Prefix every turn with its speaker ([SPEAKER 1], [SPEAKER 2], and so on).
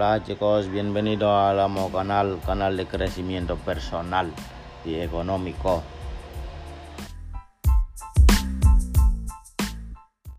[SPEAKER 1] Hola chicos, bienvenidos al Amo Canal, canal de crecimiento personal y económico.